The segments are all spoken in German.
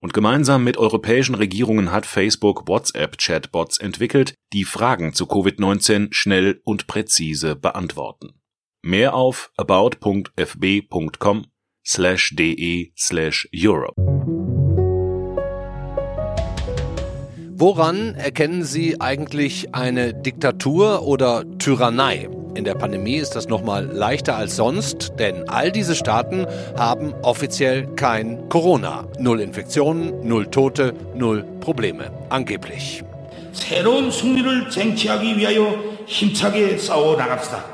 Und gemeinsam mit europäischen Regierungen hat Facebook WhatsApp-Chatbots entwickelt, die Fragen zu Covid-19 schnell und präzise beantworten. Mehr auf about.fb.com slash de slash Europe. Woran erkennen Sie eigentlich eine Diktatur oder Tyrannei? In der Pandemie ist das nochmal leichter als sonst, denn all diese Staaten haben offiziell kein Corona. Null Infektionen, null Tote, null Probleme. Angeblich. 새로운 승리를 쟁취하기 위하여 힘차게 싸워 나갑시다.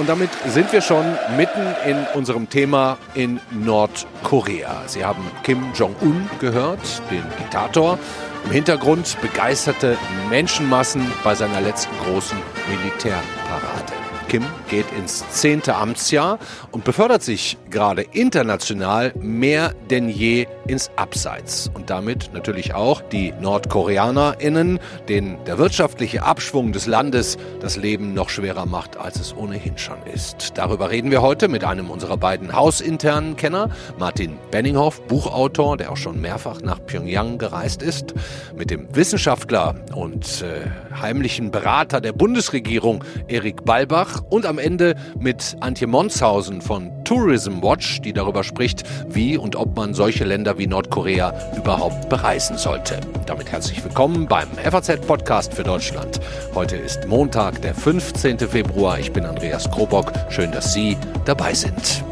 Und damit sind wir schon mitten in unserem Thema in Nordkorea. Sie haben Kim Jong-un gehört, den Diktator. Im Hintergrund begeisterte Menschenmassen bei seiner letzten großen Militärparade. Kim geht ins zehnte Amtsjahr und befördert sich gerade international mehr denn je ins Abseits. Und damit natürlich auch die NordkoreanerInnen, denen der wirtschaftliche Abschwung des Landes das Leben noch schwerer macht, als es ohnehin schon ist. Darüber reden wir heute mit einem unserer beiden hausinternen Kenner, Martin Benninghoff, Buchautor, der auch schon mehrfach nach Pyongyang gereist ist, mit dem Wissenschaftler und äh, heimlichen Berater der Bundesregierung, Erik Balbach, und am Ende mit Antje Monshausen von Tourism Watch, die darüber spricht, wie und ob man solche Länder wie Nordkorea überhaupt bereisen sollte. Damit herzlich willkommen beim FAZ-Podcast für Deutschland. Heute ist Montag, der 15. Februar. Ich bin Andreas Krobock. Schön, dass Sie dabei sind.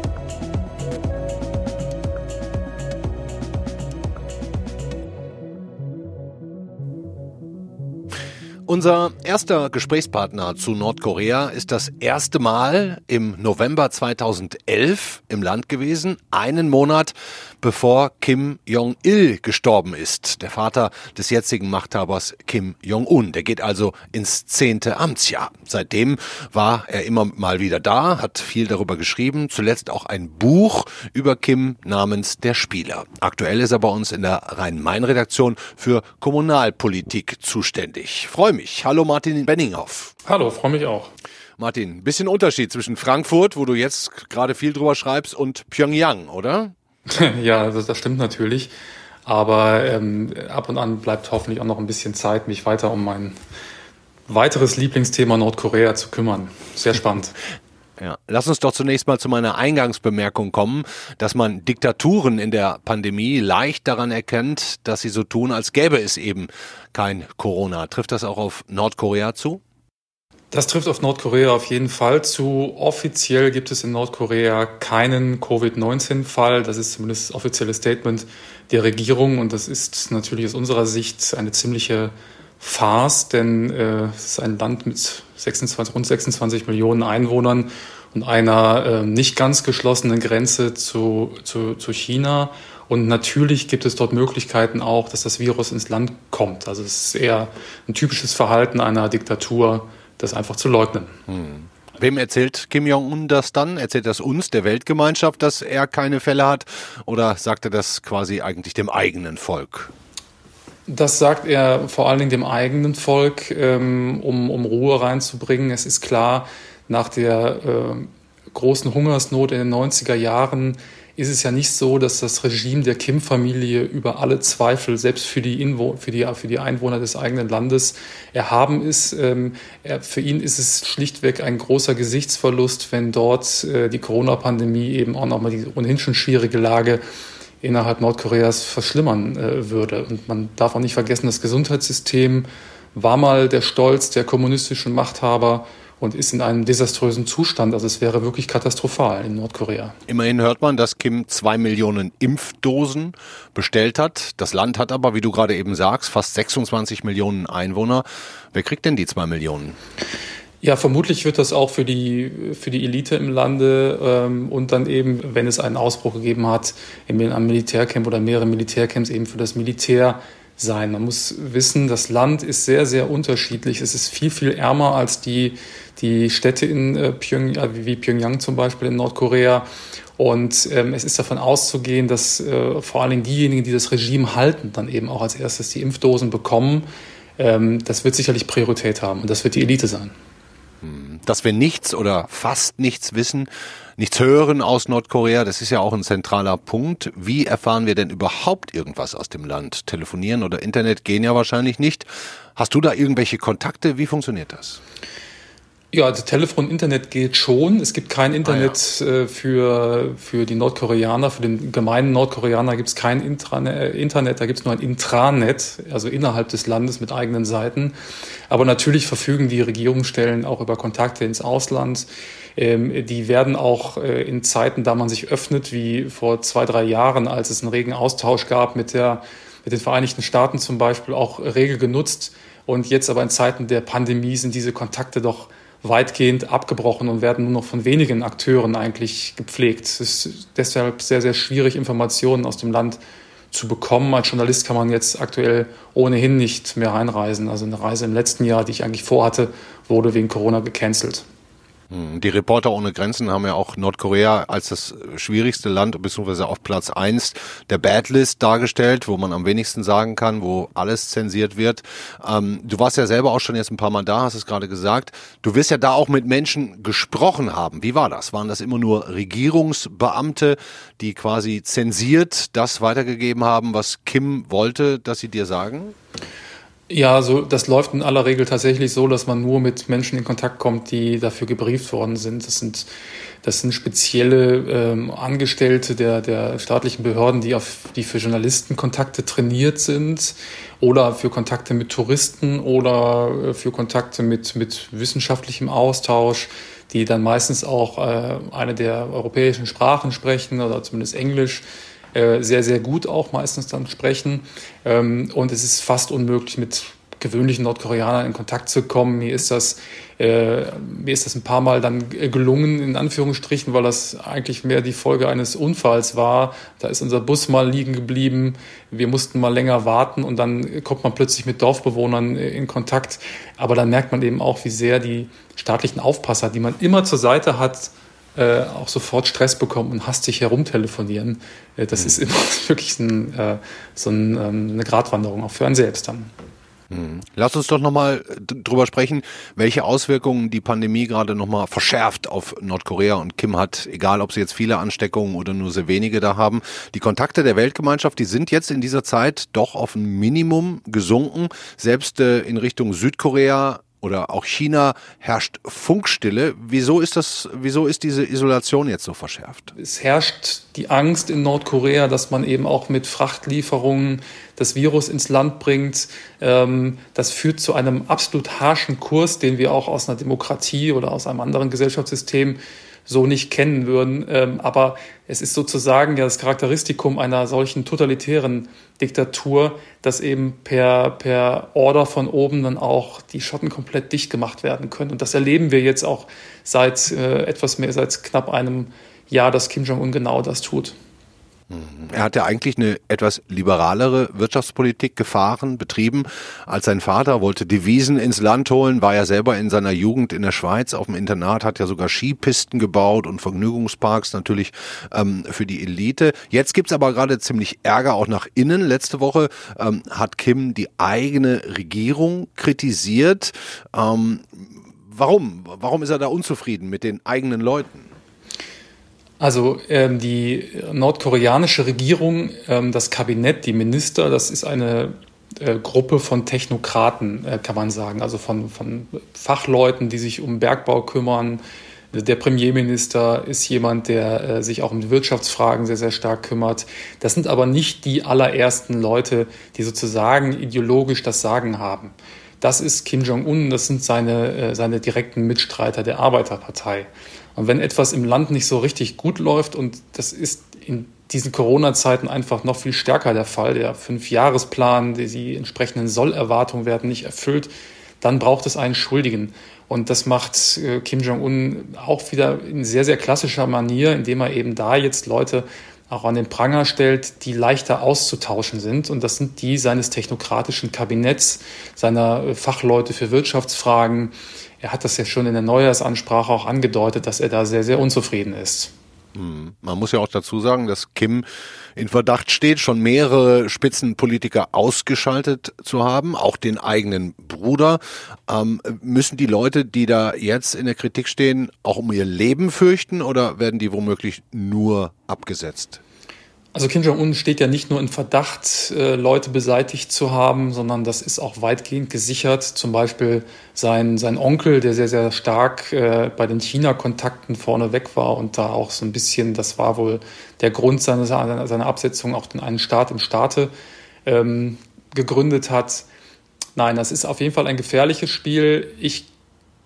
Unser erster Gesprächspartner zu Nordkorea ist das erste Mal im November 2011 im Land gewesen, einen Monat bevor Kim Jong-il gestorben ist, der Vater des jetzigen Machthabers Kim Jong-un. Der geht also ins zehnte Amtsjahr. Seitdem war er immer mal wieder da, hat viel darüber geschrieben, zuletzt auch ein Buch über Kim namens Der Spieler. Aktuell ist er bei uns in der Rhein-Main-Redaktion für Kommunalpolitik zuständig. Freue mich. Hallo Martin Benninghoff. Hallo, freue mich auch. Martin, bisschen Unterschied zwischen Frankfurt, wo du jetzt gerade viel drüber schreibst, und Pyongyang, oder? ja, das, das stimmt natürlich. Aber ähm, ab und an bleibt hoffentlich auch noch ein bisschen Zeit, mich weiter um mein weiteres Lieblingsthema Nordkorea zu kümmern. Sehr spannend. Ja, lass uns doch zunächst mal zu meiner Eingangsbemerkung kommen, dass man Diktaturen in der Pandemie leicht daran erkennt, dass sie so tun, als gäbe es eben kein Corona. Trifft das auch auf Nordkorea zu? Das trifft auf Nordkorea auf jeden Fall zu. Offiziell gibt es in Nordkorea keinen Covid-19-Fall. Das ist zumindest das offizielle Statement der Regierung. Und das ist natürlich aus unserer Sicht eine ziemliche Farce, denn äh, es ist ein Land mit 26, rund 26 Millionen Einwohnern und einer äh, nicht ganz geschlossenen Grenze zu, zu, zu China. Und natürlich gibt es dort Möglichkeiten auch, dass das Virus ins Land kommt. Also es ist eher ein typisches Verhalten einer Diktatur, das einfach zu leugnen. Hm. Wem erzählt Kim Jong-un das dann? Erzählt das uns, der Weltgemeinschaft, dass er keine Fälle hat? Oder sagt er das quasi eigentlich dem eigenen Volk? Das sagt er vor allen Dingen dem eigenen Volk, ähm, um, um Ruhe reinzubringen. Es ist klar, nach der äh, großen Hungersnot in den 90er Jahren ist es ja nicht so, dass das Regime der Kim-Familie über alle Zweifel, selbst für die, Inwo für, die, für die Einwohner des eigenen Landes, erhaben ist. Ähm, er, für ihn ist es schlichtweg ein großer Gesichtsverlust, wenn dort äh, die Corona-Pandemie eben auch nochmal die ohnehin schon schwierige Lage innerhalb Nordkoreas verschlimmern äh, würde. Und man darf auch nicht vergessen, das Gesundheitssystem war mal der Stolz der kommunistischen Machthaber und ist in einem desaströsen Zustand. Also es wäre wirklich katastrophal in Nordkorea. Immerhin hört man, dass Kim zwei Millionen Impfdosen bestellt hat. Das Land hat aber, wie du gerade eben sagst, fast 26 Millionen Einwohner. Wer kriegt denn die zwei Millionen? Ja, vermutlich wird das auch für die, für die Elite im Lande ähm, und dann eben, wenn es einen Ausbruch gegeben hat, in einem Militärcamp oder mehrere Militärcamps eben für das Militär sein. Man muss wissen, das Land ist sehr, sehr unterschiedlich. Es ist viel, viel ärmer als die, die Städte in äh, Pyongyang, wie Pyongyang zum Beispiel in Nordkorea. Und ähm, es ist davon auszugehen, dass äh, vor allen Dingen diejenigen, die das Regime halten, dann eben auch als erstes die Impfdosen bekommen. Ähm, das wird sicherlich Priorität haben und das wird die Elite sein dass wir nichts oder fast nichts wissen, nichts hören aus Nordkorea. Das ist ja auch ein zentraler Punkt. Wie erfahren wir denn überhaupt irgendwas aus dem Land? Telefonieren oder Internet gehen ja wahrscheinlich nicht. Hast du da irgendwelche Kontakte? Wie funktioniert das? Ja, das Telefon, Internet geht schon. Es gibt kein Internet ah, ja. äh, für, für die Nordkoreaner, für den gemeinen Nordkoreaner gibt es kein Intranet, äh, Internet, da gibt es nur ein Intranet, also innerhalb des Landes mit eigenen Seiten. Aber natürlich verfügen die Regierungsstellen auch über Kontakte ins Ausland. Ähm, die werden auch äh, in Zeiten, da man sich öffnet, wie vor zwei, drei Jahren, als es einen regen Austausch gab mit, der, mit den Vereinigten Staaten zum Beispiel, auch regel genutzt. Und jetzt aber in Zeiten der Pandemie sind diese Kontakte doch weitgehend abgebrochen und werden nur noch von wenigen Akteuren eigentlich gepflegt. Es ist deshalb sehr, sehr schwierig, Informationen aus dem Land zu bekommen. Als Journalist kann man jetzt aktuell ohnehin nicht mehr einreisen. Also eine Reise im letzten Jahr, die ich eigentlich vorhatte, wurde wegen Corona gecancelt. Hm, die Reporter ohne Grenzen haben ja auch Nordkorea als das schwierigste Land beziehungsweise auf Platz eins der Badlist dargestellt, wo man am wenigsten sagen kann, wo alles zensiert wird. Ähm, du warst ja selber auch schon jetzt ein paar Mal da, hast es gerade gesagt. Du wirst ja da auch mit Menschen gesprochen haben. Wie war das? Waren das immer nur Regierungsbeamte, die quasi zensiert das weitergegeben haben, was Kim wollte, dass sie dir sagen? Ja, so das läuft in aller Regel tatsächlich so, dass man nur mit Menschen in Kontakt kommt, die dafür gebrieft worden sind. Das sind das sind spezielle ähm, Angestellte der der staatlichen Behörden, die auf die für Journalisten Kontakte trainiert sind oder für Kontakte mit Touristen oder äh, für Kontakte mit mit wissenschaftlichem Austausch, die dann meistens auch äh, eine der europäischen Sprachen sprechen oder zumindest Englisch äh, sehr, sehr gut auch meistens dann sprechen. Ähm, und es ist fast unmöglich, mit gewöhnlichen Nordkoreanern in Kontakt zu kommen. Mir ist das, äh, mir ist das ein paar Mal dann gelungen, in Anführungsstrichen, weil das eigentlich mehr die Folge eines Unfalls war. Da ist unser Bus mal liegen geblieben. Wir mussten mal länger warten und dann kommt man plötzlich mit Dorfbewohnern äh, in Kontakt. Aber dann merkt man eben auch, wie sehr die staatlichen Aufpasser, die man immer zur Seite hat, äh, auch sofort Stress bekommen und hastig herumtelefonieren. Äh, das mhm. ist immer wirklich ein, äh, so ein, ähm, eine Gratwanderung, auch für einen selbst dann. Mhm. Lass uns doch nochmal drüber sprechen, welche Auswirkungen die Pandemie gerade nochmal verschärft auf Nordkorea und Kim hat, egal ob sie jetzt viele Ansteckungen oder nur sehr wenige da haben. Die Kontakte der Weltgemeinschaft, die sind jetzt in dieser Zeit doch auf ein Minimum gesunken. Selbst äh, in Richtung Südkorea oder auch China herrscht Funkstille. Wieso ist das, wieso ist diese Isolation jetzt so verschärft? Es herrscht die Angst in Nordkorea, dass man eben auch mit Frachtlieferungen das Virus ins Land bringt. Ähm, das führt zu einem absolut harschen Kurs, den wir auch aus einer Demokratie oder aus einem anderen Gesellschaftssystem so nicht kennen würden. Ähm, aber es ist sozusagen ja das Charakteristikum einer solchen totalitären Diktatur, dass eben per, per Order von oben dann auch die Schotten komplett dicht gemacht werden können. Und das erleben wir jetzt auch seit äh, etwas mehr, seit knapp einem Jahr, dass Kim Jong-un genau das tut. Er hat ja eigentlich eine etwas liberalere Wirtschaftspolitik gefahren, betrieben. Als sein Vater wollte Devisen ins Land holen, war er selber in seiner Jugend in der Schweiz auf dem Internat, hat ja sogar Skipisten gebaut und Vergnügungsparks natürlich ähm, für die Elite. Jetzt gibt's aber gerade ziemlich Ärger auch nach innen. Letzte Woche ähm, hat Kim die eigene Regierung kritisiert. Ähm, warum? Warum ist er da unzufrieden mit den eigenen Leuten? Also ähm, die nordkoreanische Regierung, ähm, das Kabinett, die Minister, das ist eine äh, Gruppe von Technokraten, äh, kann man sagen, also von, von Fachleuten, die sich um Bergbau kümmern. Der Premierminister ist jemand, der äh, sich auch um Wirtschaftsfragen sehr, sehr stark kümmert. Das sind aber nicht die allerersten Leute, die sozusagen ideologisch das Sagen haben. Das ist Kim Jong-un, das sind seine, äh, seine direkten Mitstreiter der Arbeiterpartei. Und wenn etwas im Land nicht so richtig gut läuft, und das ist in diesen Corona-Zeiten einfach noch viel stärker der Fall, der Fünfjahresplan, die, die entsprechenden Sollerwartungen werden nicht erfüllt, dann braucht es einen Schuldigen. Und das macht äh, Kim Jong-un auch wieder in sehr, sehr klassischer Manier, indem er eben da jetzt Leute auch an den Pranger stellt, die leichter auszutauschen sind. Und das sind die seines technokratischen Kabinetts, seiner äh, Fachleute für Wirtschaftsfragen. Er hat das ja schon in der Neujahrsansprache auch angedeutet, dass er da sehr, sehr unzufrieden ist. Hm. Man muss ja auch dazu sagen, dass Kim in Verdacht steht, schon mehrere Spitzenpolitiker ausgeschaltet zu haben, auch den eigenen Bruder. Ähm, müssen die Leute, die da jetzt in der Kritik stehen, auch um ihr Leben fürchten oder werden die womöglich nur abgesetzt? Also Kim Jong-un steht ja nicht nur in Verdacht, äh, Leute beseitigt zu haben, sondern das ist auch weitgehend gesichert. Zum Beispiel sein, sein Onkel, der sehr, sehr stark äh, bei den China-Kontakten vorneweg war und da auch so ein bisschen, das war wohl der Grund seiner, seiner Absetzung, auch den einen Staat im Staate ähm, gegründet hat. Nein, das ist auf jeden Fall ein gefährliches Spiel. Ich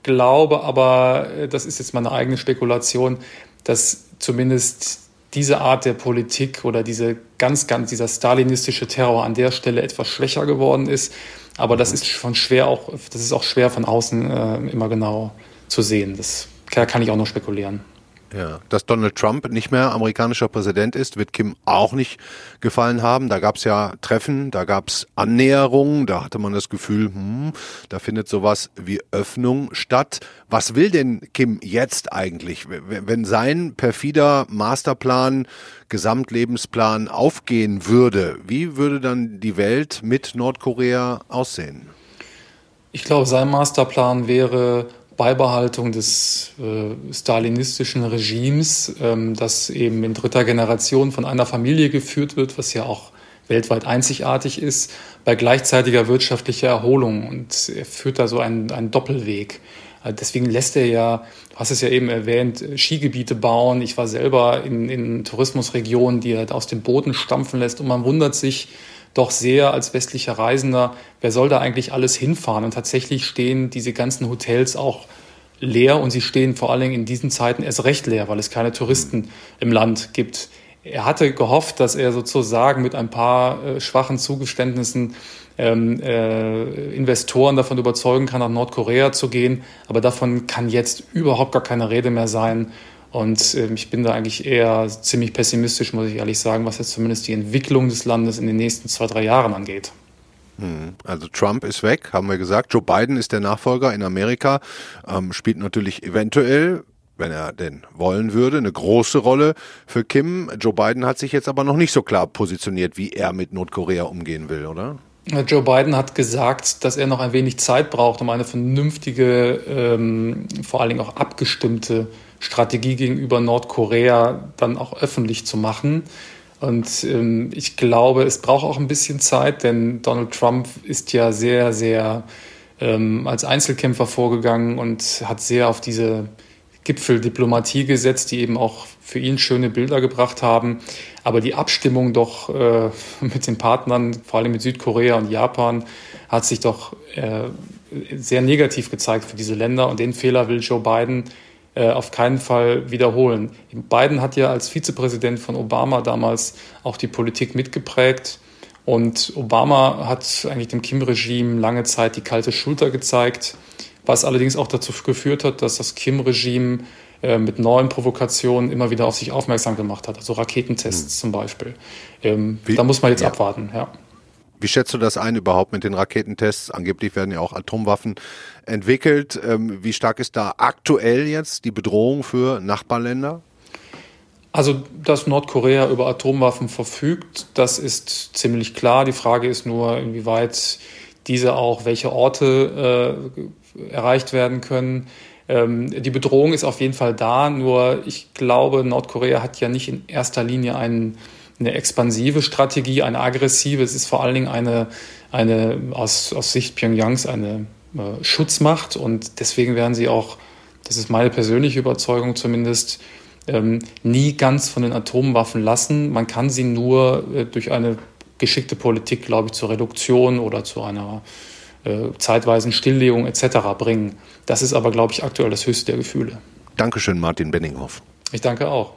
glaube aber, äh, das ist jetzt meine eigene Spekulation, dass zumindest diese Art der Politik oder diese ganz, ganz, dieser stalinistische Terror an der Stelle etwas schwächer geworden ist. Aber das ist schon schwer auch, das ist auch schwer von außen äh, immer genau zu sehen. Das kann ich auch noch spekulieren. Ja, dass Donald Trump nicht mehr amerikanischer Präsident ist, wird Kim auch nicht gefallen haben. Da gab es ja Treffen, da gab es Annäherungen, da hatte man das Gefühl, hm, da findet sowas wie Öffnung statt. Was will denn Kim jetzt eigentlich, wenn sein perfider Masterplan, Gesamtlebensplan aufgehen würde? Wie würde dann die Welt mit Nordkorea aussehen? Ich glaube, sein Masterplan wäre Beibehaltung des äh, stalinistischen Regimes, ähm, das eben in dritter Generation von einer Familie geführt wird, was ja auch weltweit einzigartig ist, bei gleichzeitiger wirtschaftlicher Erholung. Und er führt da so einen, einen Doppelweg. Äh, deswegen lässt er ja, du hast es ja eben erwähnt, Skigebiete bauen. Ich war selber in, in Tourismusregionen, die er aus dem Boden stampfen lässt. Und man wundert sich, doch sehr als westlicher Reisender, wer soll da eigentlich alles hinfahren? Und tatsächlich stehen diese ganzen Hotels auch leer und sie stehen vor allen Dingen in diesen Zeiten erst recht leer, weil es keine Touristen im Land gibt. Er hatte gehofft, dass er sozusagen mit ein paar äh, schwachen Zugeständnissen ähm, äh, Investoren davon überzeugen kann, nach Nordkorea zu gehen. Aber davon kann jetzt überhaupt gar keine Rede mehr sein. Und äh, ich bin da eigentlich eher ziemlich pessimistisch, muss ich ehrlich sagen, was jetzt zumindest die Entwicklung des Landes in den nächsten zwei, drei Jahren angeht. Hm, also Trump ist weg, haben wir gesagt. Joe Biden ist der Nachfolger in Amerika, ähm, spielt natürlich eventuell, wenn er denn wollen würde, eine große Rolle für Kim. Joe Biden hat sich jetzt aber noch nicht so klar positioniert, wie er mit Nordkorea umgehen will, oder? Joe Biden hat gesagt, dass er noch ein wenig Zeit braucht, um eine vernünftige, ähm, vor allen Dingen auch abgestimmte Strategie gegenüber Nordkorea dann auch öffentlich zu machen. Und ähm, ich glaube, es braucht auch ein bisschen Zeit, denn Donald Trump ist ja sehr, sehr ähm, als Einzelkämpfer vorgegangen und hat sehr auf diese Gipfeldiplomatie gesetzt, die eben auch für ihn schöne Bilder gebracht haben. Aber die Abstimmung doch äh, mit den Partnern, vor allem mit Südkorea und Japan, hat sich doch äh, sehr negativ gezeigt für diese Länder. Und den Fehler will Joe Biden auf keinen Fall wiederholen. Biden hat ja als Vizepräsident von Obama damals auch die Politik mitgeprägt. Und Obama hat eigentlich dem Kim-Regime lange Zeit die kalte Schulter gezeigt, was allerdings auch dazu geführt hat, dass das Kim-Regime äh, mit neuen Provokationen immer wieder auf sich aufmerksam gemacht hat, also Raketentests hm. zum Beispiel. Ähm, da muss man jetzt ja. abwarten, ja. Wie schätzt du das ein überhaupt mit den Raketentests? Angeblich werden ja auch Atomwaffen entwickelt. Ähm, wie stark ist da aktuell jetzt die Bedrohung für Nachbarländer? Also, dass Nordkorea über Atomwaffen verfügt, das ist ziemlich klar. Die Frage ist nur, inwieweit diese auch, welche Orte äh, erreicht werden können. Ähm, die Bedrohung ist auf jeden Fall da, nur ich glaube, Nordkorea hat ja nicht in erster Linie einen eine expansive Strategie, eine aggressive. Es ist vor allen Dingen eine, eine aus, aus Sicht Pyongyangs eine äh, Schutzmacht und deswegen werden sie auch, das ist meine persönliche Überzeugung zumindest, ähm, nie ganz von den Atomwaffen lassen. Man kann sie nur äh, durch eine geschickte Politik, glaube ich, zur Reduktion oder zu einer äh, zeitweisen Stilllegung etc. bringen. Das ist aber, glaube ich, aktuell das höchste der Gefühle. Dankeschön, Martin Benninghoff. Ich danke auch.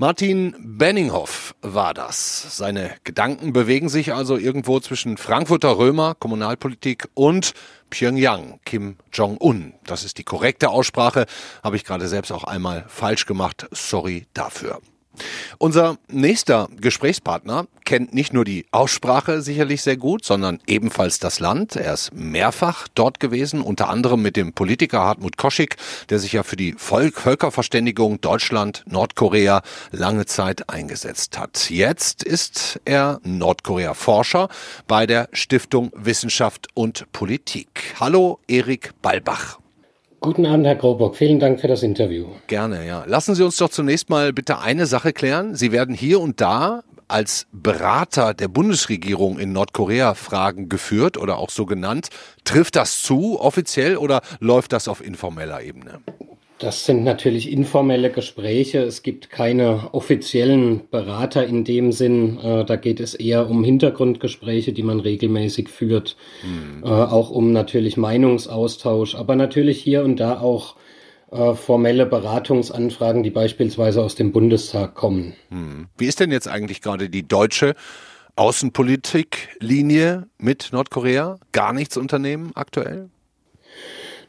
Martin Benninghoff war das. Seine Gedanken bewegen sich also irgendwo zwischen Frankfurter Römer, Kommunalpolitik und Pyongyang, Kim Jong-un. Das ist die korrekte Aussprache, habe ich gerade selbst auch einmal falsch gemacht. Sorry dafür. Unser nächster Gesprächspartner kennt nicht nur die Aussprache sicherlich sehr gut, sondern ebenfalls das Land. Er ist mehrfach dort gewesen, unter anderem mit dem Politiker Hartmut Koschik, der sich ja für die Völkerverständigung Deutschland, Nordkorea lange Zeit eingesetzt hat. Jetzt ist er Nordkorea-Forscher bei der Stiftung Wissenschaft und Politik. Hallo, Erik Balbach. Guten Abend, Herr Grobock. Vielen Dank für das Interview. Gerne, ja. Lassen Sie uns doch zunächst mal bitte eine Sache klären. Sie werden hier und da als Berater der Bundesregierung in Nordkorea Fragen geführt oder auch so genannt. Trifft das zu offiziell oder läuft das auf informeller Ebene? Das sind natürlich informelle Gespräche. Es gibt keine offiziellen Berater in dem Sinn. Äh, da geht es eher um Hintergrundgespräche, die man regelmäßig führt. Mhm. Äh, auch um natürlich Meinungsaustausch, aber natürlich hier und da auch äh, formelle Beratungsanfragen, die beispielsweise aus dem Bundestag kommen. Mhm. Wie ist denn jetzt eigentlich gerade die deutsche Außenpolitiklinie mit Nordkorea? Gar nichts unternehmen aktuell?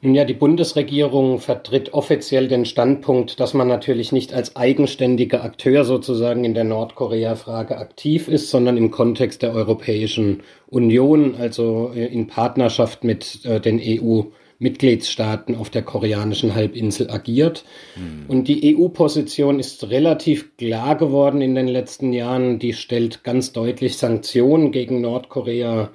Nun ja, die Bundesregierung vertritt offiziell den Standpunkt, dass man natürlich nicht als eigenständiger Akteur sozusagen in der Nordkorea-Frage aktiv ist, sondern im Kontext der Europäischen Union, also äh, in Partnerschaft mit äh, den EU. Mitgliedstaaten auf der koreanischen Halbinsel agiert. Mhm. Und die EU-Position ist relativ klar geworden in den letzten Jahren. Die stellt ganz deutlich Sanktionen gegen Nordkorea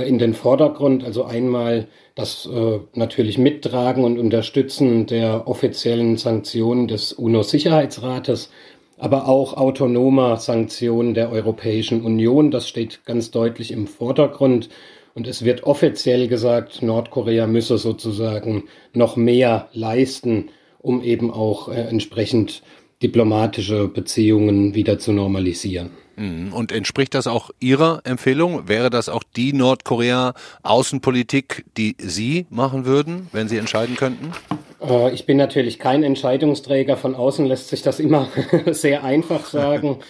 in den Vordergrund. Also einmal das äh, natürlich Mittragen und Unterstützen der offiziellen Sanktionen des UNO-Sicherheitsrates, aber auch autonomer Sanktionen der Europäischen Union. Das steht ganz deutlich im Vordergrund. Und es wird offiziell gesagt, Nordkorea müsse sozusagen noch mehr leisten, um eben auch äh, entsprechend diplomatische Beziehungen wieder zu normalisieren. Mhm. Und entspricht das auch Ihrer Empfehlung? Wäre das auch die Nordkorea-Außenpolitik, die Sie machen würden, wenn Sie entscheiden könnten? Äh, ich bin natürlich kein Entscheidungsträger. Von außen lässt sich das immer sehr einfach sagen.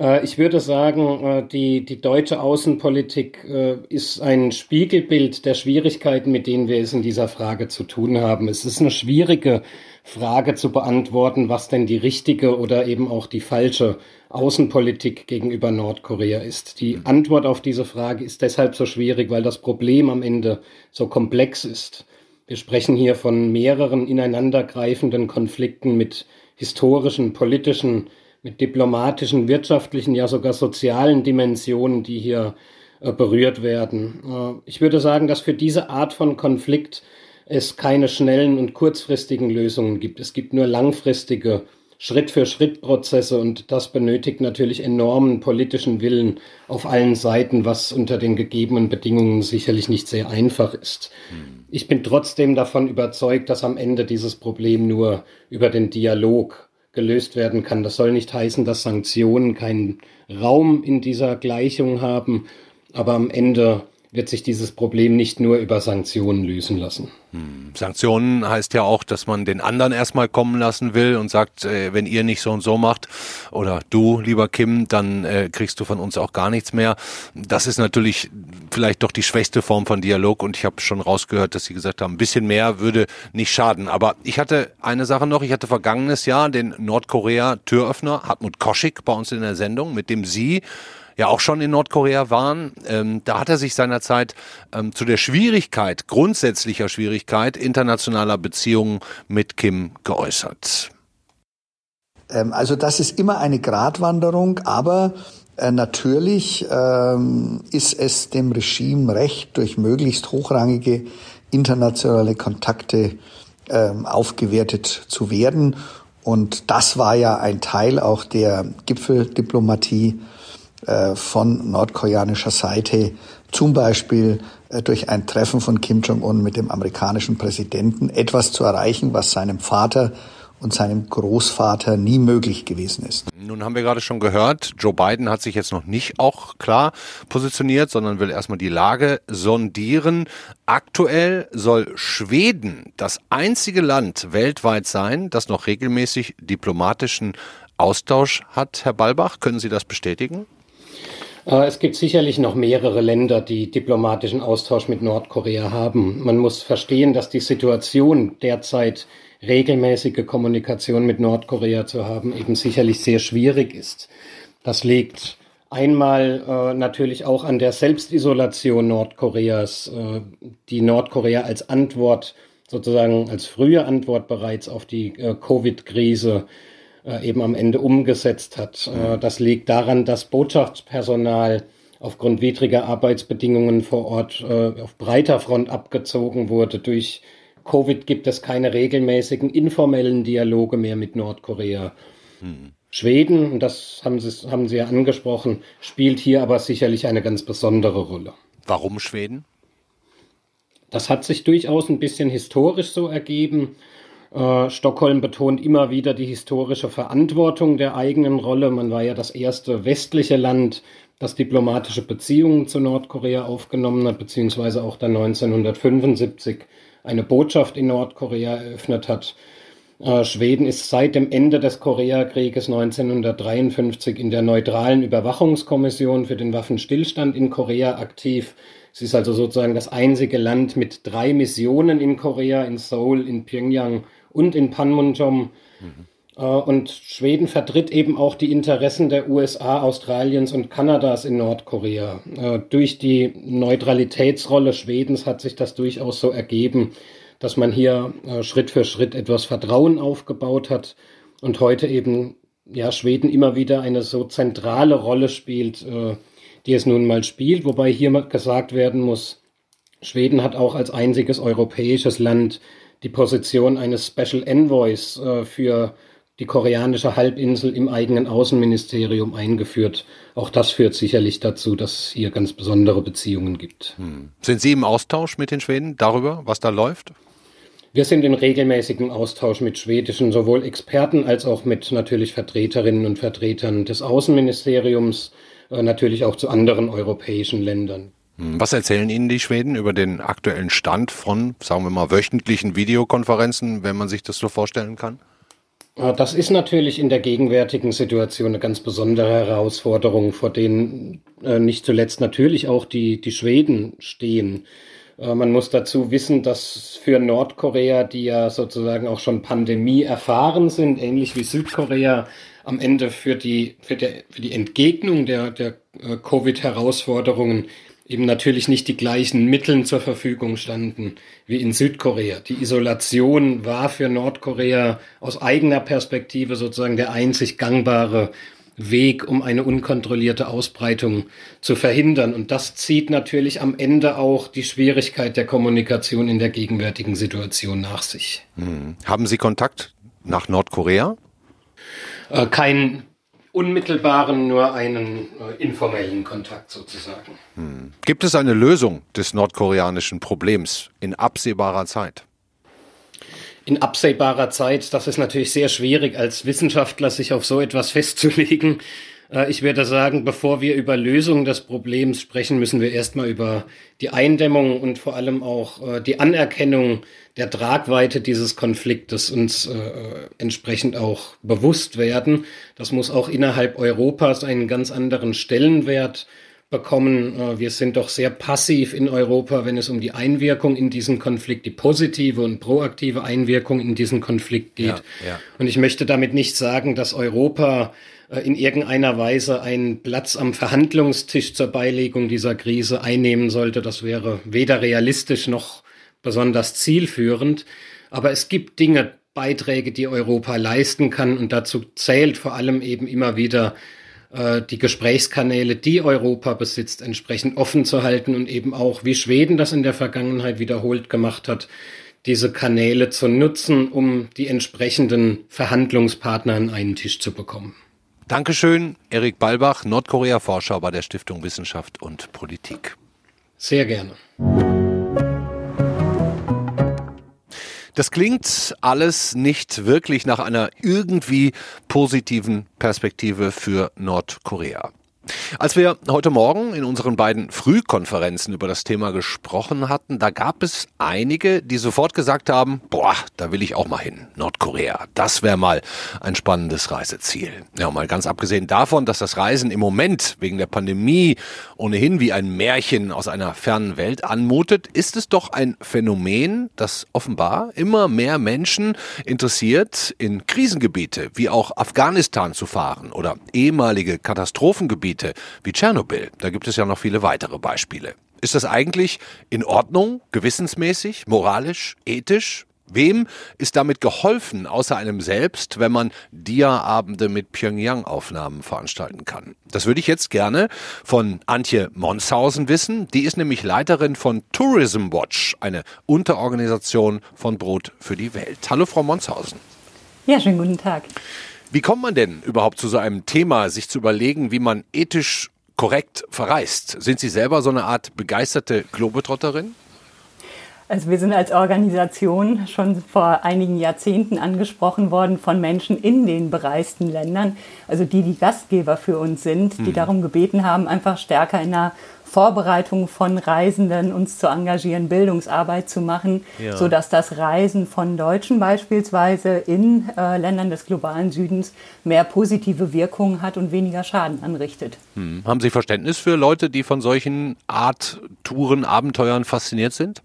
Äh, ich würde sagen, äh, die, die deutsche Außenpolitik ist ein Spiegelbild der Schwierigkeiten, mit denen wir es in dieser Frage zu tun haben. Es ist eine schwierige Frage zu beantworten, was denn die richtige oder eben auch die falsche Außenpolitik gegenüber Nordkorea ist. Die Antwort auf diese Frage ist deshalb so schwierig, weil das Problem am Ende so komplex ist. Wir sprechen hier von mehreren ineinandergreifenden Konflikten mit historischen, politischen, mit diplomatischen, wirtschaftlichen, ja sogar sozialen Dimensionen, die hier äh, berührt werden. Äh, ich würde sagen, dass für diese Art von Konflikt es keine schnellen und kurzfristigen Lösungen gibt. Es gibt nur langfristige Schritt-für-Schritt-Prozesse und das benötigt natürlich enormen politischen Willen auf allen Seiten, was unter den gegebenen Bedingungen sicherlich nicht sehr einfach ist. Hm. Ich bin trotzdem davon überzeugt, dass am Ende dieses Problem nur über den Dialog gelöst werden kann. Das soll nicht heißen, dass Sanktionen keinen Raum in dieser Gleichung haben, aber am Ende wird sich dieses Problem nicht nur über Sanktionen lösen lassen. Hm. Sanktionen heißt ja auch, dass man den anderen erstmal kommen lassen will und sagt, äh, wenn ihr nicht so und so macht oder du, lieber Kim, dann äh, kriegst du von uns auch gar nichts mehr. Das ist natürlich vielleicht doch die schwächste Form von Dialog und ich habe schon rausgehört, dass Sie gesagt haben, ein bisschen mehr würde nicht schaden. Aber ich hatte eine Sache noch, ich hatte vergangenes Jahr den Nordkorea-Türöffner Hartmut Koschik bei uns in der Sendung, mit dem Sie ja auch schon in Nordkorea waren. Ähm, da hat er sich seinerzeit ähm, zu der Schwierigkeit, grundsätzlicher Schwierigkeit internationaler Beziehungen mit Kim geäußert. Ähm, also das ist immer eine Gratwanderung, aber äh, natürlich ähm, ist es dem Regime recht, durch möglichst hochrangige internationale Kontakte ähm, aufgewertet zu werden. Und das war ja ein Teil auch der Gipfeldiplomatie von nordkoreanischer Seite, zum Beispiel äh, durch ein Treffen von Kim Jong-un mit dem amerikanischen Präsidenten, etwas zu erreichen, was seinem Vater und seinem Großvater nie möglich gewesen ist. Nun haben wir gerade schon gehört, Joe Biden hat sich jetzt noch nicht auch klar positioniert, sondern will erstmal die Lage sondieren. Aktuell soll Schweden das einzige Land weltweit sein, das noch regelmäßig diplomatischen Austausch hat, Herr Balbach. Können Sie das bestätigen? Äh, es gibt sicherlich noch mehrere Länder, die diplomatischen Austausch mit Nordkorea haben. Man muss verstehen, dass die Situation derzeit regelmäßige Kommunikation mit Nordkorea zu haben, eben sicherlich sehr schwierig ist. Das liegt einmal äh, natürlich auch an der Selbstisolation Nordkoreas, äh, die Nordkorea als Antwort, sozusagen als frühe Antwort bereits auf die äh, Covid-Krise äh, eben am Ende umgesetzt hat. Äh, das liegt daran, dass Botschaftspersonal aufgrund widriger Arbeitsbedingungen vor Ort äh, auf breiter Front abgezogen wurde. Durch Covid gibt es keine regelmäßigen informellen Dialoge mehr mit Nordkorea. Hm. Schweden, und das haben Sie, haben Sie ja angesprochen, spielt hier aber sicherlich eine ganz besondere Rolle. Warum Schweden? Das hat sich durchaus ein bisschen historisch so ergeben. Äh, Stockholm betont immer wieder die historische Verantwortung der eigenen Rolle. Man war ja das erste westliche Land, das diplomatische Beziehungen zu Nordkorea aufgenommen hat, beziehungsweise auch dann 1975 eine Botschaft in Nordkorea eröffnet hat. Äh, Schweden ist seit dem Ende des Koreakrieges 1953 in der neutralen Überwachungskommission für den Waffenstillstand in Korea aktiv. Es ist also sozusagen das einzige Land mit drei Missionen in Korea, in Seoul, in Pyongyang und in Panmunjom. Mhm. Und Schweden vertritt eben auch die Interessen der USA, Australiens und Kanadas in Nordkorea. Äh, durch die Neutralitätsrolle Schwedens hat sich das durchaus so ergeben, dass man hier äh, Schritt für Schritt etwas Vertrauen aufgebaut hat und heute eben ja Schweden immer wieder eine so zentrale Rolle spielt, die es nun mal spielt, wobei hier gesagt werden muss, Schweden hat auch als einziges europäisches Land die Position eines Special Envoys äh, für die koreanische Halbinsel im eigenen Außenministerium eingeführt. Auch das führt sicherlich dazu, dass es hier ganz besondere Beziehungen gibt. Hm. Sind Sie im Austausch mit den Schweden darüber, was da läuft? Wir sind in regelmäßigem Austausch mit schwedischen sowohl Experten als auch mit natürlich Vertreterinnen und Vertretern des Außenministeriums, äh, natürlich auch zu anderen europäischen Ländern. Hm, was erzählen Ihnen die Schweden über den aktuellen Stand von, sagen wir mal, wöchentlichen Videokonferenzen, wenn man sich das so vorstellen kann? Das ist natürlich in der gegenwärtigen Situation eine ganz besondere Herausforderung, vor denen äh, nicht zuletzt natürlich auch die, die Schweden stehen. Äh, man muss dazu wissen, dass für Nordkorea, die ja sozusagen auch schon Pandemie erfahren sind, ähnlich wie Südkorea, am Ende für die, für der, für die Entgegnung der, der äh, Covid-Herausforderungen eben natürlich nicht die gleichen Mittel zur Verfügung standen wie in Südkorea. Die Isolation war für Nordkorea aus eigener Perspektive sozusagen der einzig gangbare Weg, um eine unkontrollierte Ausbreitung zu verhindern. Und das zieht natürlich am Ende auch die Schwierigkeit der Kommunikation in der gegenwärtigen Situation nach sich. Hm. Haben Sie Kontakt nach Nordkorea? Äh, kein unmittelbaren, nur einen äh, informellen Kontakt sozusagen. Hm. Gibt es eine Lösung des nordkoreanischen Problems in absehbarer Zeit? In absehbarer Zeit, das ist natürlich sehr schwierig als Wissenschaftler, sich auf so etwas festzulegen. Äh, ich würde sagen, bevor wir über Lösungen des Problems sprechen, müssen wir erstmal über die Eindämmung und vor allem auch äh, die Anerkennung der Tragweite dieses Konfliktes uns äh, entsprechend auch bewusst werden. Das muss auch innerhalb Europas einen ganz anderen Stellenwert bekommen. Äh, wir sind doch sehr passiv in Europa, wenn es um die Einwirkung in diesen Konflikt, die positive und proaktive Einwirkung in diesen Konflikt geht. Ja, ja. Und ich möchte damit nicht sagen, dass Europa äh, in irgendeiner Weise einen Platz am Verhandlungstisch zur Beilegung dieser Krise einnehmen sollte. Das wäre weder realistisch noch besonders zielführend. Aber es gibt Dinge, Beiträge, die Europa leisten kann. Und dazu zählt vor allem eben immer wieder äh, die Gesprächskanäle, die Europa besitzt, entsprechend offen zu halten und eben auch, wie Schweden das in der Vergangenheit wiederholt gemacht hat, diese Kanäle zu nutzen, um die entsprechenden Verhandlungspartner an einen Tisch zu bekommen. Dankeschön, Erik Balbach, Nordkorea-Forscher bei der Stiftung Wissenschaft und Politik. Sehr gerne. Das klingt alles nicht wirklich nach einer irgendwie positiven Perspektive für Nordkorea. Als wir heute Morgen in unseren beiden Frühkonferenzen über das Thema gesprochen hatten, da gab es einige, die sofort gesagt haben, boah, da will ich auch mal hin. Nordkorea, das wäre mal ein spannendes Reiseziel. Ja, mal ganz abgesehen davon, dass das Reisen im Moment wegen der Pandemie ohnehin wie ein Märchen aus einer fernen Welt anmutet, ist es doch ein Phänomen, das offenbar immer mehr Menschen interessiert, in Krisengebiete wie auch Afghanistan zu fahren oder ehemalige Katastrophengebiete wie Tschernobyl. Da gibt es ja noch viele weitere Beispiele. Ist das eigentlich in Ordnung, gewissensmäßig, moralisch, ethisch? Wem ist damit geholfen, außer einem selbst, wenn man Dia-Abende mit Pyongyang-Aufnahmen veranstalten kann? Das würde ich jetzt gerne von Antje Monshausen wissen. Die ist nämlich Leiterin von Tourism Watch, eine Unterorganisation von Brot für die Welt. Hallo, Frau Monshausen. Ja, schönen guten Tag. Wie kommt man denn überhaupt zu so einem Thema, sich zu überlegen, wie man ethisch korrekt verreist? Sind Sie selber so eine Art begeisterte Globetrotterin? Also wir sind als Organisation schon vor einigen Jahrzehnten angesprochen worden von Menschen in den bereisten Ländern, also die die Gastgeber für uns sind, die mhm. darum gebeten haben, einfach stärker in der Vorbereitung von Reisenden uns zu engagieren, Bildungsarbeit zu machen, ja. sodass das Reisen von Deutschen beispielsweise in äh, Ländern des globalen Südens mehr positive Wirkungen hat und weniger Schaden anrichtet. Hm. Haben Sie Verständnis für Leute, die von solchen Art Touren, Abenteuern fasziniert sind?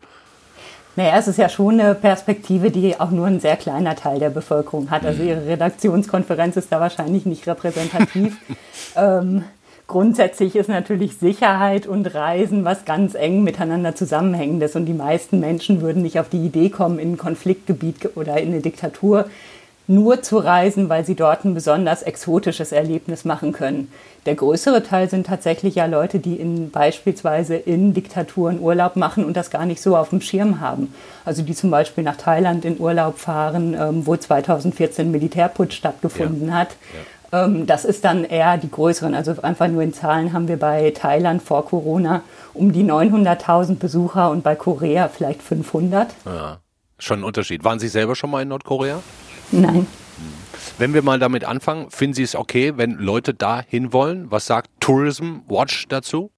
Naja, es ist ja schon eine Perspektive, die auch nur ein sehr kleiner Teil der Bevölkerung hat. Also hm. Ihre Redaktionskonferenz ist da wahrscheinlich nicht repräsentativ. ähm, Grundsätzlich ist natürlich Sicherheit und Reisen was ganz eng miteinander zusammenhängendes und die meisten Menschen würden nicht auf die Idee kommen, in ein Konfliktgebiet oder in eine Diktatur nur zu reisen, weil sie dort ein besonders exotisches Erlebnis machen können. Der größere Teil sind tatsächlich ja Leute, die in, beispielsweise in Diktaturen Urlaub machen und das gar nicht so auf dem Schirm haben. Also die zum Beispiel nach Thailand in Urlaub fahren, ähm, wo 2014 Militärputsch stattgefunden ja. hat. Ja das ist dann eher die größeren. Also einfach nur in Zahlen haben wir bei Thailand vor Corona um die 900.000 Besucher und bei Korea vielleicht 500. Ja, schon ein Unterschied. Waren Sie selber schon mal in Nordkorea? Nein. Hm. Wenn wir mal damit anfangen, finden Sie es okay, wenn Leute da hinwollen? Was sagt Tourism Watch dazu?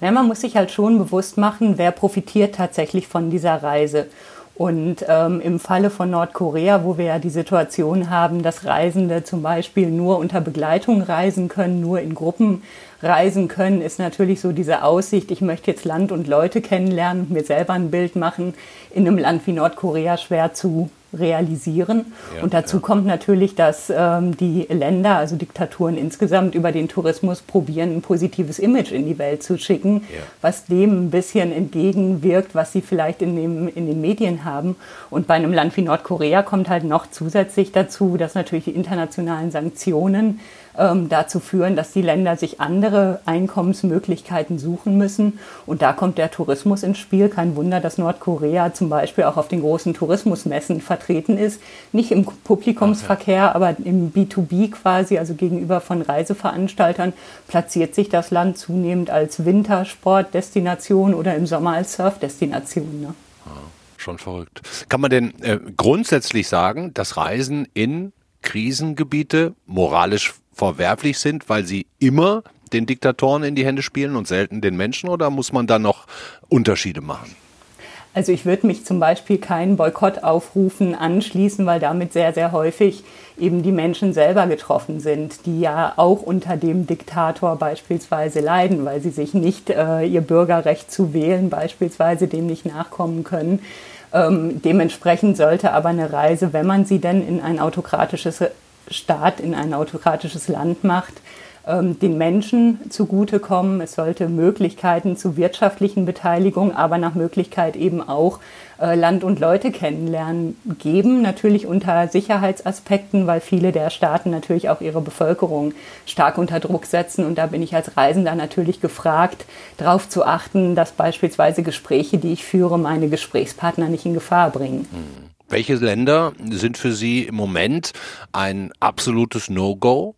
Ja, man muss sich halt schon bewusst machen, wer profitiert tatsächlich von dieser Reise. Und ähm, im Falle von Nordkorea, wo wir ja die Situation haben, dass Reisende zum Beispiel nur unter Begleitung reisen können, nur in Gruppen reisen können, ist natürlich so diese Aussicht, ich möchte jetzt Land und Leute kennenlernen und mir selber ein Bild machen, in einem Land wie Nordkorea schwer zu realisieren. Ja, und dazu ja. kommt natürlich, dass ähm, die Länder, also Diktaturen insgesamt, über den Tourismus probieren, ein positives Image in die Welt zu schicken, ja. was dem ein bisschen entgegenwirkt, was sie vielleicht in, dem, in den Medien haben. Und bei einem Land wie Nordkorea kommt halt noch zusätzlich dazu, dass natürlich die internationalen Sanktionen ähm, dazu führen, dass die Länder sich andere Einkommensmöglichkeiten suchen müssen. Und da kommt der Tourismus ins Spiel. Kein Wunder, dass Nordkorea zum Beispiel auch auf den großen Tourismusmessen vertreten ist. Nicht im Publikumsverkehr, okay. aber im B2B quasi, also gegenüber von Reiseveranstaltern, platziert sich das Land zunehmend als Wintersportdestination oder im Sommer als Surfdestination. Ne? Ah, schon verrückt. Kann man denn äh, grundsätzlich sagen, dass Reisen in Krisengebiete moralisch verwerflich sind, weil sie immer den Diktatoren in die Hände spielen und selten den Menschen oder muss man da noch Unterschiede machen? Also ich würde mich zum Beispiel keinen Boykottaufrufen anschließen, weil damit sehr, sehr häufig eben die Menschen selber getroffen sind, die ja auch unter dem Diktator beispielsweise leiden, weil sie sich nicht äh, ihr Bürgerrecht zu wählen beispielsweise dem nicht nachkommen können. Ähm, dementsprechend sollte aber eine Reise, wenn man sie denn in ein autokratisches Staat in ein autokratisches Land macht, ähm, den Menschen zugutekommen. Es sollte Möglichkeiten zu wirtschaftlichen Beteiligung, aber nach Möglichkeit eben auch äh, Land und Leute kennenlernen geben. Natürlich unter Sicherheitsaspekten, weil viele der Staaten natürlich auch ihre Bevölkerung stark unter Druck setzen. Und da bin ich als Reisender natürlich gefragt, darauf zu achten, dass beispielsweise Gespräche, die ich führe, meine Gesprächspartner nicht in Gefahr bringen. Mhm. Welche Länder sind für Sie im Moment ein absolutes No-Go?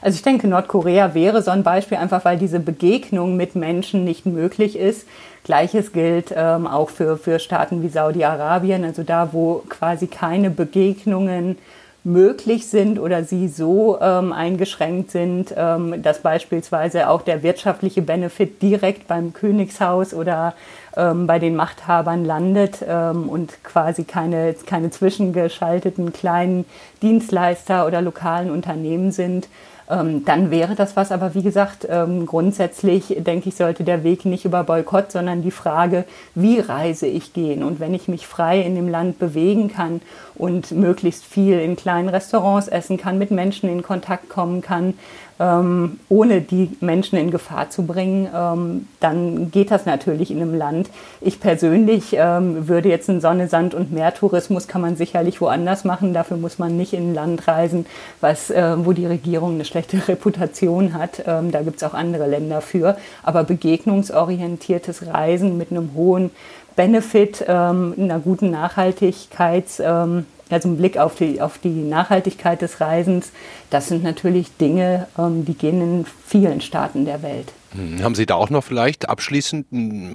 Also ich denke, Nordkorea wäre so ein Beispiel, einfach weil diese Begegnung mit Menschen nicht möglich ist. Gleiches gilt ähm, auch für, für Staaten wie Saudi-Arabien, also da, wo quasi keine Begegnungen möglich sind oder sie so ähm, eingeschränkt sind, ähm, dass beispielsweise auch der wirtschaftliche Benefit direkt beim Königshaus oder ähm, bei den Machthabern landet ähm, und quasi keine, keine zwischengeschalteten kleinen Dienstleister oder lokalen Unternehmen sind ähm, dann wäre das was. Aber wie gesagt, ähm, grundsätzlich denke ich, sollte der Weg nicht über Boykott, sondern die Frage, wie reise ich gehen? Und wenn ich mich frei in dem Land bewegen kann und möglichst viel in kleinen Restaurants essen kann, mit Menschen in Kontakt kommen kann, ähm, ohne die Menschen in Gefahr zu bringen, ähm, dann geht das natürlich in einem Land. Ich persönlich ähm, würde jetzt einen Sonne, Sand und Meertourismus kann man sicherlich woanders machen. Dafür muss man nicht in ein Land reisen, was, äh, wo die Regierung eine schlechte Reputation hat. Ähm, da gibt es auch andere Länder für. Aber begegnungsorientiertes Reisen mit einem hohen Benefit, ähm, einer guten Nachhaltigkeit, ähm, also ein Blick auf die, auf die Nachhaltigkeit des Reisens, das sind natürlich Dinge, ähm, die gehen in vielen Staaten der Welt. Hm, haben Sie da auch noch vielleicht abschließend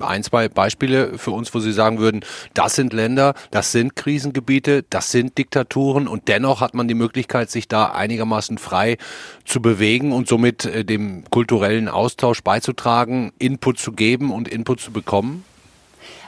ein, zwei Beispiele für uns, wo Sie sagen würden, das sind Länder, das sind Krisengebiete, das sind Diktaturen und dennoch hat man die Möglichkeit, sich da einigermaßen frei zu bewegen und somit äh, dem kulturellen Austausch beizutragen, Input zu geben und Input zu bekommen?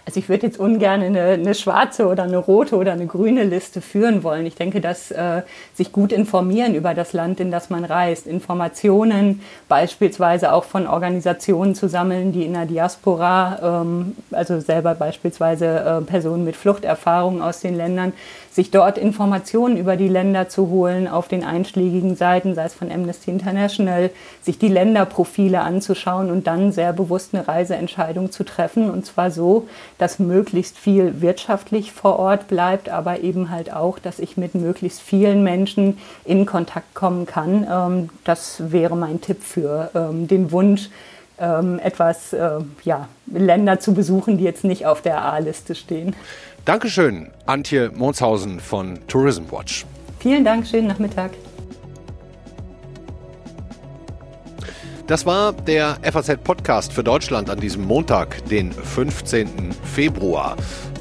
Also ich würde jetzt ungern eine, eine, schwarze oder eine rote oder eine grüne Liste führen wollen. Ich denke, dass äh, sich gut informieren über das Land, in das man reist, Informationen beispielsweise auch von Organisationen zu sammeln, die in der Diaspora, ähm, also selber beispielsweise äh, Personen mit Fluchterfahrung aus den Ländern, sich dort Informationen über die Länder zu holen auf den einschlägigen Seiten, sei es von Amnesty International, sich die Länderprofile anzuschauen und dann sehr bewusst eine Reiseentscheidung zu treffen. Und zwar so, dass möglichst viel wirtschaftlich vor Ort bleibt, aber eben halt auch, dass ich mit möglichst vielen Menschen in Kontakt kommen kann. Ähm, das wäre mein Tipp für ähm, den Wunsch, ähm, etwas äh, ja, Länder zu besuchen, die jetzt nicht auf der A-Liste stehen. Dankeschön, Antje Monshausen von Tourism Watch. Vielen Dank, schönen Nachmittag. Das war der FAZ-Podcast für Deutschland an diesem Montag, den 15. Februar.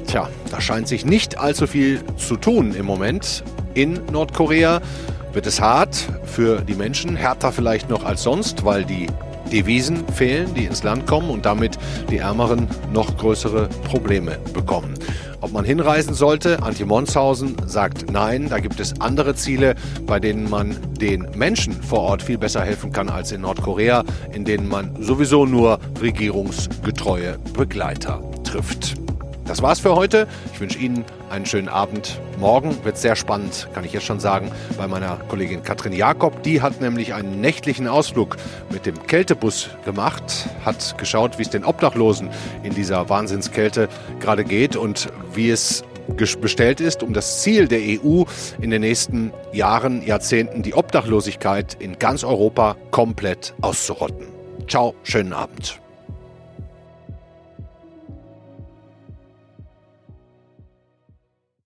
Tja, da scheint sich nicht allzu viel zu tun im Moment. In Nordkorea wird es hart für die Menschen, härter vielleicht noch als sonst, weil die Devisen fehlen, die ins Land kommen und damit die Ärmeren noch größere Probleme bekommen. Ob man hinreisen sollte, Antje Monshausen sagt nein, da gibt es andere Ziele, bei denen man den Menschen vor Ort viel besser helfen kann als in Nordkorea, in denen man sowieso nur regierungsgetreue Begleiter trifft. Das war's für heute. Ich wünsche Ihnen einen schönen Abend. Morgen wird sehr spannend, kann ich jetzt schon sagen, bei meiner Kollegin Katrin Jakob. Die hat nämlich einen nächtlichen Ausflug mit dem Kältebus gemacht, hat geschaut, wie es den Obdachlosen in dieser Wahnsinnskälte gerade geht und wie es bestellt ist, um das Ziel der EU in den nächsten Jahren, Jahrzehnten die Obdachlosigkeit in ganz Europa komplett auszurotten. Ciao, schönen Abend.